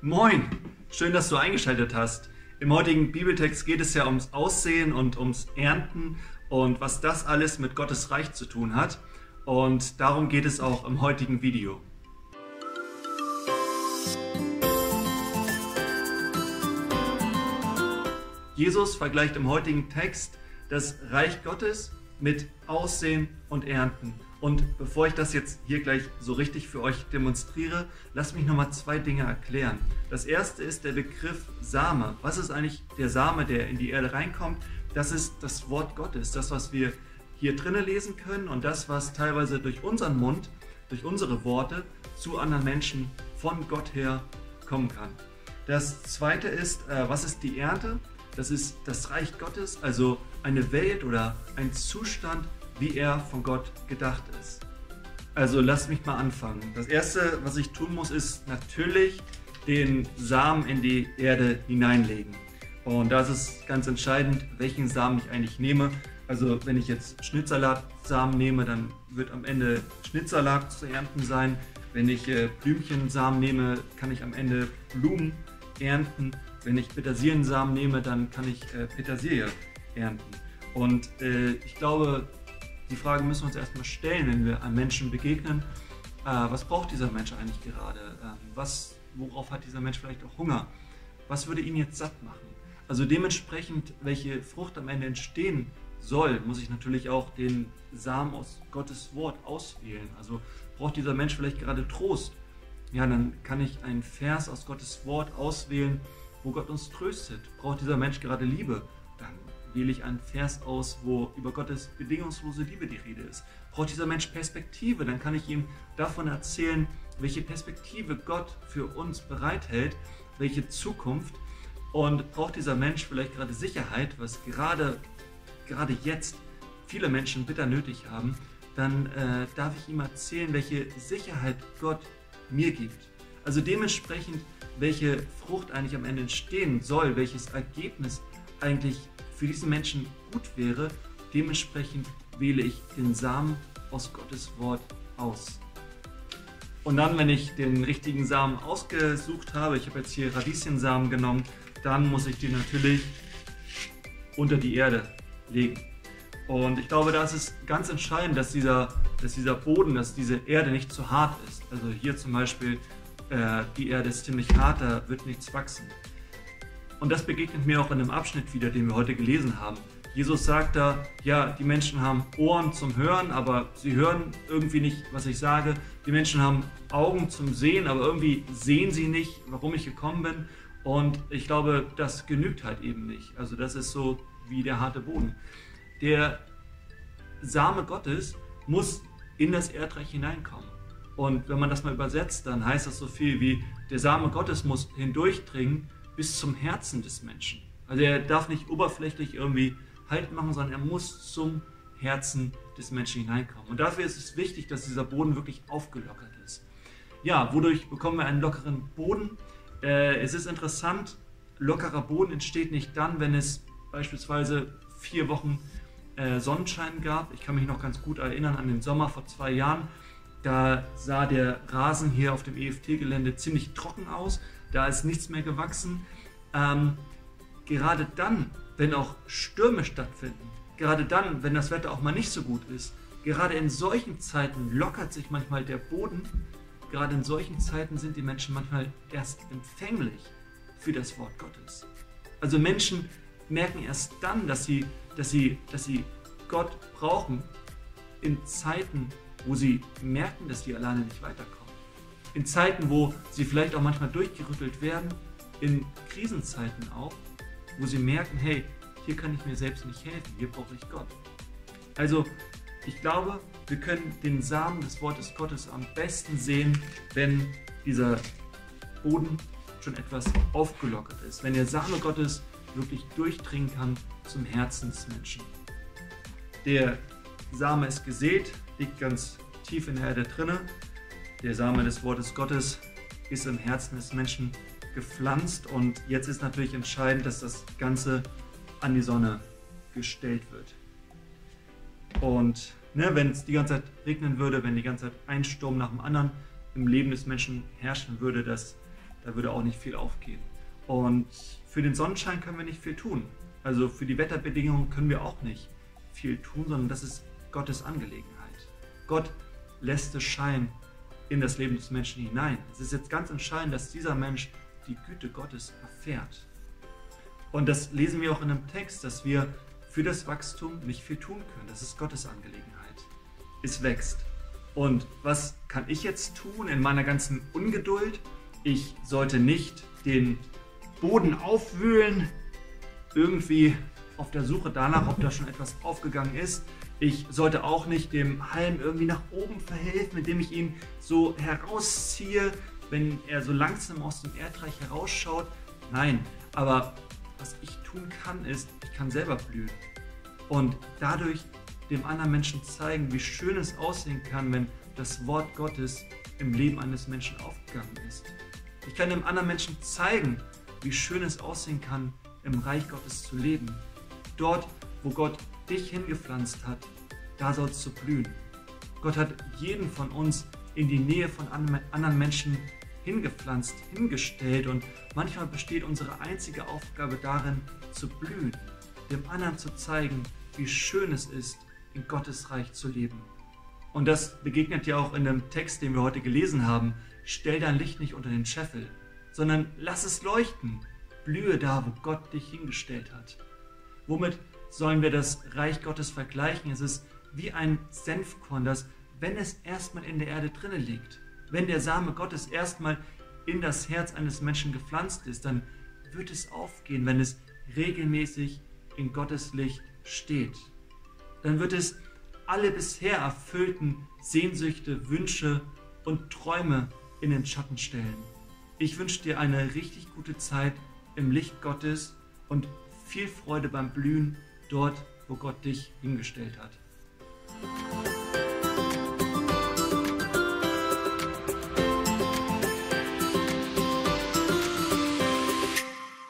Moin, schön, dass du eingeschaltet hast. Im heutigen Bibeltext geht es ja ums Aussehen und ums Ernten und was das alles mit Gottes Reich zu tun hat. Und darum geht es auch im heutigen Video. Jesus vergleicht im heutigen Text das Reich Gottes mit Aussehen und Ernten. Und bevor ich das jetzt hier gleich so richtig für euch demonstriere, lasst mich nochmal zwei Dinge erklären. Das erste ist der Begriff Same. Was ist eigentlich der Same, der in die Erde reinkommt? Das ist das Wort Gottes, das, was wir hier drinnen lesen können und das, was teilweise durch unseren Mund, durch unsere Worte zu anderen Menschen von Gott her kommen kann. Das zweite ist, äh, was ist die Ernte? Das ist das Reich Gottes, also eine Welt oder ein Zustand, wie er von Gott gedacht ist. Also lasst mich mal anfangen. Das Erste, was ich tun muss, ist natürlich den Samen in die Erde hineinlegen. Und da ist ganz entscheidend, welchen Samen ich eigentlich nehme. Also wenn ich jetzt Schnittsalatsamen nehme, dann wird am Ende Schnittsalat zu ernten sein. Wenn ich äh, Blümchensamen nehme, kann ich am Ende Blumen ernten. Wenn ich Petersiliensamen nehme, dann kann ich äh, Petersilie ernten. Und äh, ich glaube, die Frage müssen wir uns erstmal stellen, wenn wir einem Menschen begegnen. Äh, was braucht dieser Mensch eigentlich gerade? Ähm, was, worauf hat dieser Mensch vielleicht auch Hunger? Was würde ihn jetzt satt machen? Also dementsprechend, welche Frucht am Ende entstehen soll, muss ich natürlich auch den Samen aus Gottes Wort auswählen. Also braucht dieser Mensch vielleicht gerade Trost? Ja, dann kann ich einen Vers aus Gottes Wort auswählen, wo Gott uns tröstet. Braucht dieser Mensch gerade Liebe? Wähle ich einen Vers aus, wo über Gottes bedingungslose Liebe die Rede ist. Braucht dieser Mensch Perspektive, dann kann ich ihm davon erzählen, welche Perspektive Gott für uns bereithält, welche Zukunft. Und braucht dieser Mensch vielleicht gerade Sicherheit, was gerade, gerade jetzt viele Menschen bitter nötig haben, dann äh, darf ich ihm erzählen, welche Sicherheit Gott mir gibt. Also dementsprechend, welche Frucht eigentlich am Ende entstehen soll, welches Ergebnis eigentlich für diesen Menschen gut wäre. Dementsprechend wähle ich den Samen aus Gottes Wort aus. Und dann, wenn ich den richtigen Samen ausgesucht habe, ich habe jetzt hier Radieschensamen genommen, dann muss ich den natürlich unter die Erde legen. Und ich glaube, da ist es ganz entscheidend, dass dieser, dass dieser Boden, dass diese Erde nicht zu hart ist. Also hier zum Beispiel, äh, die Erde ist ziemlich hart, da wird nichts wachsen. Und das begegnet mir auch in einem Abschnitt wieder, den wir heute gelesen haben. Jesus sagt da, ja, die Menschen haben Ohren zum Hören, aber sie hören irgendwie nicht, was ich sage. Die Menschen haben Augen zum Sehen, aber irgendwie sehen sie nicht, warum ich gekommen bin. Und ich glaube, das genügt halt eben nicht. Also das ist so wie der harte Boden. Der Same Gottes muss in das Erdreich hineinkommen. Und wenn man das mal übersetzt, dann heißt das so viel wie, der Same Gottes muss hindurchdringen bis zum Herzen des Menschen. Also er darf nicht oberflächlich irgendwie Halt machen, sondern er muss zum Herzen des Menschen hineinkommen. Und dafür ist es wichtig, dass dieser Boden wirklich aufgelockert ist. Ja, wodurch bekommen wir einen lockeren Boden? Äh, es ist interessant, lockerer Boden entsteht nicht dann, wenn es beispielsweise vier Wochen äh, Sonnenschein gab. Ich kann mich noch ganz gut erinnern an den Sommer vor zwei Jahren. Da sah der Rasen hier auf dem EFT-Gelände ziemlich trocken aus. Da ist nichts mehr gewachsen. Ähm, gerade dann, wenn auch Stürme stattfinden, gerade dann, wenn das Wetter auch mal nicht so gut ist, gerade in solchen Zeiten lockert sich manchmal der Boden. Gerade in solchen Zeiten sind die Menschen manchmal erst empfänglich für das Wort Gottes. Also Menschen merken erst dann, dass sie, dass sie, dass sie Gott brauchen in Zeiten, wo sie merken, dass sie alleine nicht weiterkommen in Zeiten, wo sie vielleicht auch manchmal durchgerüttelt werden, in Krisenzeiten auch, wo sie merken, hey, hier kann ich mir selbst nicht helfen, hier brauche ich Gott. Also, ich glaube, wir können den Samen des Wortes Gottes am besten sehen, wenn dieser Boden schon etwas aufgelockert ist, wenn der Same Gottes wirklich durchdringen kann zum Herzen des Menschen. Der Same ist gesät, liegt ganz tief in der Erde drinne der Same des Wortes Gottes ist im Herzen des Menschen gepflanzt und jetzt ist natürlich entscheidend, dass das Ganze an die Sonne gestellt wird. Und ne, wenn es die ganze Zeit regnen würde, wenn die ganze Zeit ein Sturm nach dem anderen im Leben des Menschen herrschen würde, das, da würde auch nicht viel aufgehen. Und für den Sonnenschein können wir nicht viel tun. Also für die Wetterbedingungen können wir auch nicht viel tun, sondern das ist Gottes Angelegenheit. Gott lässt es scheinen in das Leben des Menschen hinein. Es ist jetzt ganz entscheidend, dass dieser Mensch die Güte Gottes erfährt. Und das lesen wir auch in einem Text, dass wir für das Wachstum nicht viel tun können. Das ist Gottes Angelegenheit. Es wächst. Und was kann ich jetzt tun in meiner ganzen Ungeduld? Ich sollte nicht den Boden aufwühlen, irgendwie auf der Suche danach, ob da schon etwas aufgegangen ist. Ich sollte auch nicht dem Halm irgendwie nach oben verhelfen, indem ich ihn so herausziehe, wenn er so langsam aus dem Erdreich herausschaut. Nein, aber was ich tun kann, ist, ich kann selber blühen. Und dadurch dem anderen Menschen zeigen, wie schön es aussehen kann, wenn das Wort Gottes im Leben eines Menschen aufgegangen ist. Ich kann dem anderen Menschen zeigen, wie schön es aussehen kann, im Reich Gottes zu leben. Dort, wo Gott dich hingepflanzt hat, da sollst du blühen. Gott hat jeden von uns in die Nähe von anderen Menschen hingepflanzt, hingestellt und manchmal besteht unsere einzige Aufgabe darin, zu blühen, dem anderen zu zeigen, wie schön es ist, in Gottes Reich zu leben. Und das begegnet ja auch in dem Text, den wir heute gelesen haben. Stell dein Licht nicht unter den Scheffel, sondern lass es leuchten. Blühe da, wo Gott dich hingestellt hat. Womit sollen wir das Reich Gottes vergleichen? Es ist wie ein Senfkorn, das, wenn es erstmal in der Erde drinnen liegt, wenn der Same Gottes erstmal in das Herz eines Menschen gepflanzt ist, dann wird es aufgehen, wenn es regelmäßig in Gottes Licht steht. Dann wird es alle bisher erfüllten Sehnsüchte, Wünsche und Träume in den Schatten stellen. Ich wünsche dir eine richtig gute Zeit im Licht Gottes und viel Freude beim Blühen dort, wo Gott dich hingestellt hat.